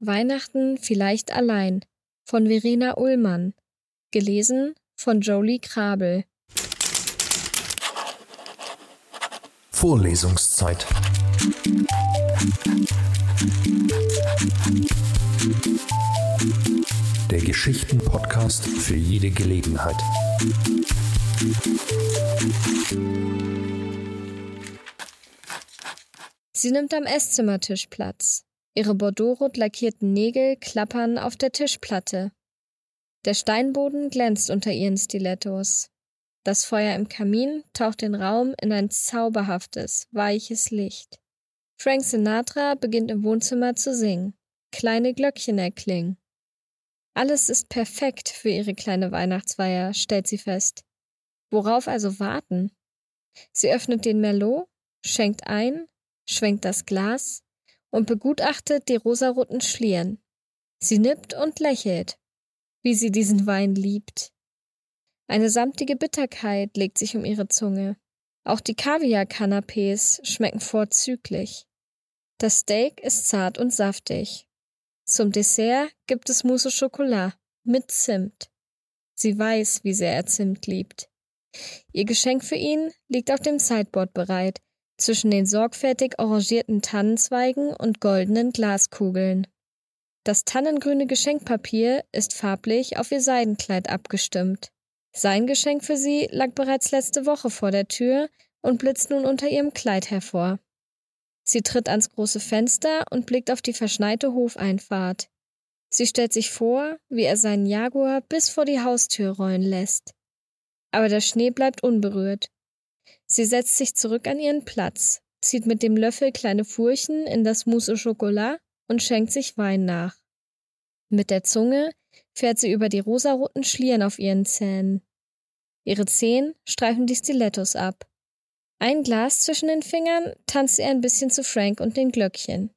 Weihnachten vielleicht allein von Verena Ullmann. Gelesen von Jolie Krabel. Vorlesungszeit. Der Geschichten-Podcast für jede Gelegenheit. Sie nimmt am Esszimmertisch Platz. Ihre bordeauxrot lackierten Nägel klappern auf der Tischplatte. Der Steinboden glänzt unter ihren Stilettos. Das Feuer im Kamin taucht den Raum in ein zauberhaftes, weiches Licht. Frank Sinatra beginnt im Wohnzimmer zu singen. Kleine Glöckchen erklingen. Alles ist perfekt für ihre kleine Weihnachtsfeier, stellt sie fest. Worauf also warten? Sie öffnet den Merlot, schenkt ein, schwenkt das Glas und begutachtet die rosaroten Schlieren. Sie nippt und lächelt, wie sie diesen Wein liebt. Eine samtige Bitterkeit legt sich um ihre Zunge. Auch die Kaviar-Canapés schmecken vorzüglich. Das Steak ist zart und saftig. Zum Dessert gibt es Mousse Chocolat mit Zimt. Sie weiß, wie sehr er Zimt liebt. Ihr Geschenk für ihn liegt auf dem Sideboard bereit, zwischen den sorgfältig arrangierten Tannenzweigen und goldenen Glaskugeln. Das tannengrüne Geschenkpapier ist farblich auf ihr Seidenkleid abgestimmt. Sein Geschenk für sie lag bereits letzte Woche vor der Tür und blitzt nun unter ihrem Kleid hervor. Sie tritt ans große Fenster und blickt auf die verschneite Hofeinfahrt. Sie stellt sich vor, wie er seinen Jaguar bis vor die Haustür rollen lässt. Aber der Schnee bleibt unberührt. Sie setzt sich zurück an ihren Platz, zieht mit dem Löffel kleine Furchen in das Mousse au Chocolat und schenkt sich Wein nach. Mit der Zunge fährt sie über die rosaroten Schlieren auf ihren Zähnen. Ihre Zehen streifen die Stilettos ab. Ein Glas zwischen den Fingern tanzt sie ein bisschen zu Frank und den Glöckchen.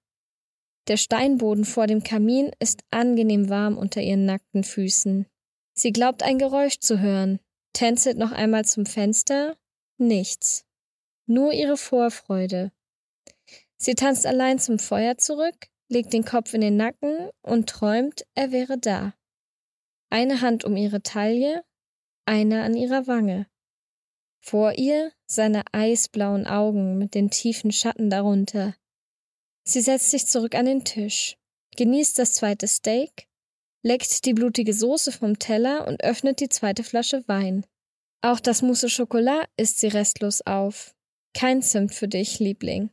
Der Steinboden vor dem Kamin ist angenehm warm unter ihren nackten Füßen. Sie glaubt ein Geräusch zu hören, tänzelt noch einmal zum Fenster Nichts. Nur ihre Vorfreude. Sie tanzt allein zum Feuer zurück, legt den Kopf in den Nacken und träumt, er wäre da. Eine Hand um ihre Taille, eine an ihrer Wange. Vor ihr seine eisblauen Augen mit den tiefen Schatten darunter. Sie setzt sich zurück an den Tisch, genießt das zweite Steak, leckt die blutige Soße vom Teller und öffnet die zweite Flasche Wein. Auch das Mousse Chocolat isst sie restlos auf. Kein Zimt für dich, Liebling.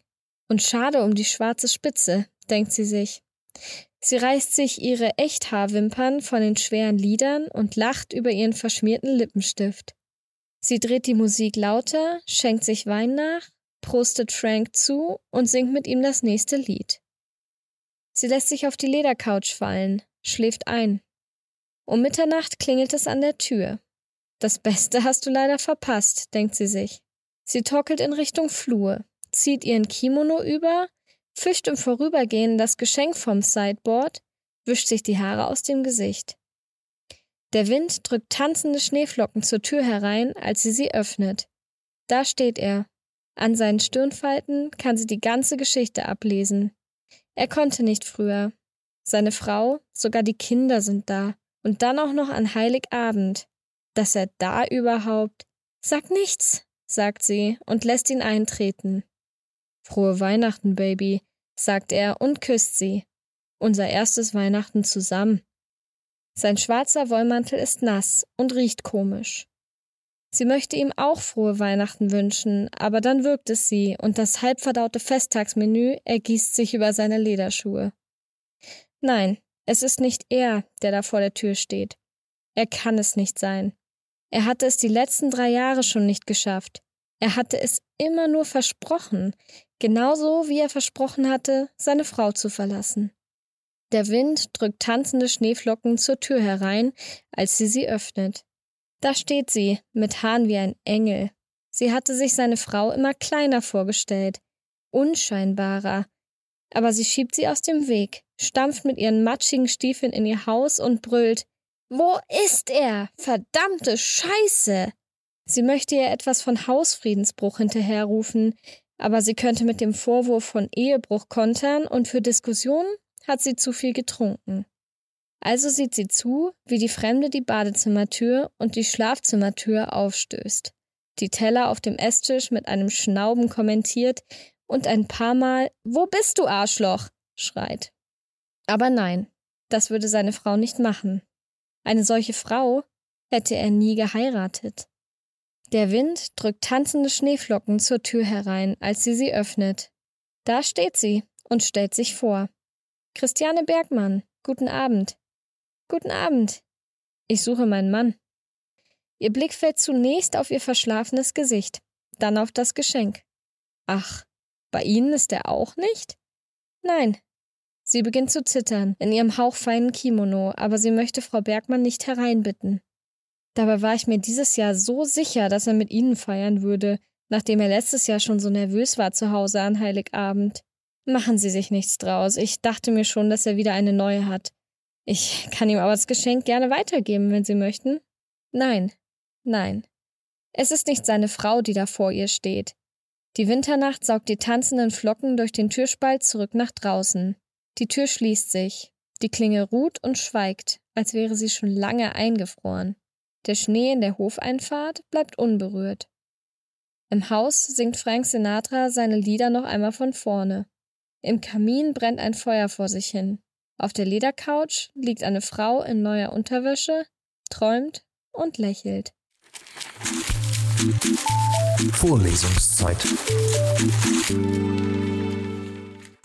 Und schade um die schwarze Spitze, denkt sie sich. Sie reißt sich ihre Echthaarwimpern von den schweren Lidern und lacht über ihren verschmierten Lippenstift. Sie dreht die Musik lauter, schenkt sich Wein nach, prostet Frank zu und singt mit ihm das nächste Lied. Sie lässt sich auf die Ledercouch fallen, schläft ein. Um Mitternacht klingelt es an der Tür. Das Beste hast du leider verpasst, denkt sie sich. Sie torkelt in Richtung Flur, zieht ihren Kimono über, fischt im Vorübergehen das Geschenk vom Sideboard, wischt sich die Haare aus dem Gesicht. Der Wind drückt tanzende Schneeflocken zur Tür herein, als sie sie öffnet. Da steht er. An seinen Stirnfalten kann sie die ganze Geschichte ablesen. Er konnte nicht früher. Seine Frau, sogar die Kinder sind da. Und dann auch noch an Heiligabend dass er da überhaupt. Sag nichts, sagt sie und lässt ihn eintreten. Frohe Weihnachten, Baby, sagt er und küsst sie. Unser erstes Weihnachten zusammen. Sein schwarzer Wollmantel ist nass und riecht komisch. Sie möchte ihm auch frohe Weihnachten wünschen, aber dann wirkt es sie und das halbverdaute Festtagsmenü ergießt sich über seine Lederschuhe. Nein, es ist nicht er, der da vor der Tür steht. Er kann es nicht sein. Er hatte es die letzten drei Jahre schon nicht geschafft. Er hatte es immer nur versprochen, genauso wie er versprochen hatte, seine Frau zu verlassen. Der Wind drückt tanzende Schneeflocken zur Tür herein, als sie sie öffnet. Da steht sie, mit Haaren wie ein Engel. Sie hatte sich seine Frau immer kleiner vorgestellt, unscheinbarer. Aber sie schiebt sie aus dem Weg, stampft mit ihren matschigen Stiefeln in ihr Haus und brüllt wo ist er? Verdammte Scheiße! Sie möchte ihr etwas von Hausfriedensbruch hinterherrufen, aber sie könnte mit dem Vorwurf von Ehebruch kontern und für Diskussionen hat sie zu viel getrunken. Also sieht sie zu, wie die Fremde die Badezimmertür und die Schlafzimmertür aufstößt, die Teller auf dem Esstisch mit einem Schnauben kommentiert und ein paar Mal Wo bist du, Arschloch? schreit. Aber nein, das würde seine Frau nicht machen. Eine solche Frau hätte er nie geheiratet. Der Wind drückt tanzende Schneeflocken zur Tür herein, als sie sie öffnet. Da steht sie und stellt sich vor. Christiane Bergmann, guten Abend. Guten Abend. Ich suche meinen Mann. Ihr Blick fällt zunächst auf ihr verschlafenes Gesicht, dann auf das Geschenk. Ach, bei Ihnen ist er auch nicht? Nein. Sie beginnt zu zittern, in ihrem hauchfeinen Kimono, aber sie möchte Frau Bergmann nicht hereinbitten. Dabei war ich mir dieses Jahr so sicher, dass er mit Ihnen feiern würde, nachdem er letztes Jahr schon so nervös war zu Hause an Heiligabend. Machen Sie sich nichts draus. Ich dachte mir schon, dass er wieder eine neue hat. Ich kann ihm aber das Geschenk gerne weitergeben, wenn Sie möchten. Nein, nein. Es ist nicht seine Frau, die da vor ihr steht. Die Winternacht saugt die tanzenden Flocken durch den Türspalt zurück nach draußen. Die Tür schließt sich. Die Klinge ruht und schweigt, als wäre sie schon lange eingefroren. Der Schnee in der Hofeinfahrt bleibt unberührt. Im Haus singt Frank Sinatra seine Lieder noch einmal von vorne. Im Kamin brennt ein Feuer vor sich hin. Auf der Ledercouch liegt eine Frau in neuer Unterwäsche, träumt und lächelt. Vorlesungszeit.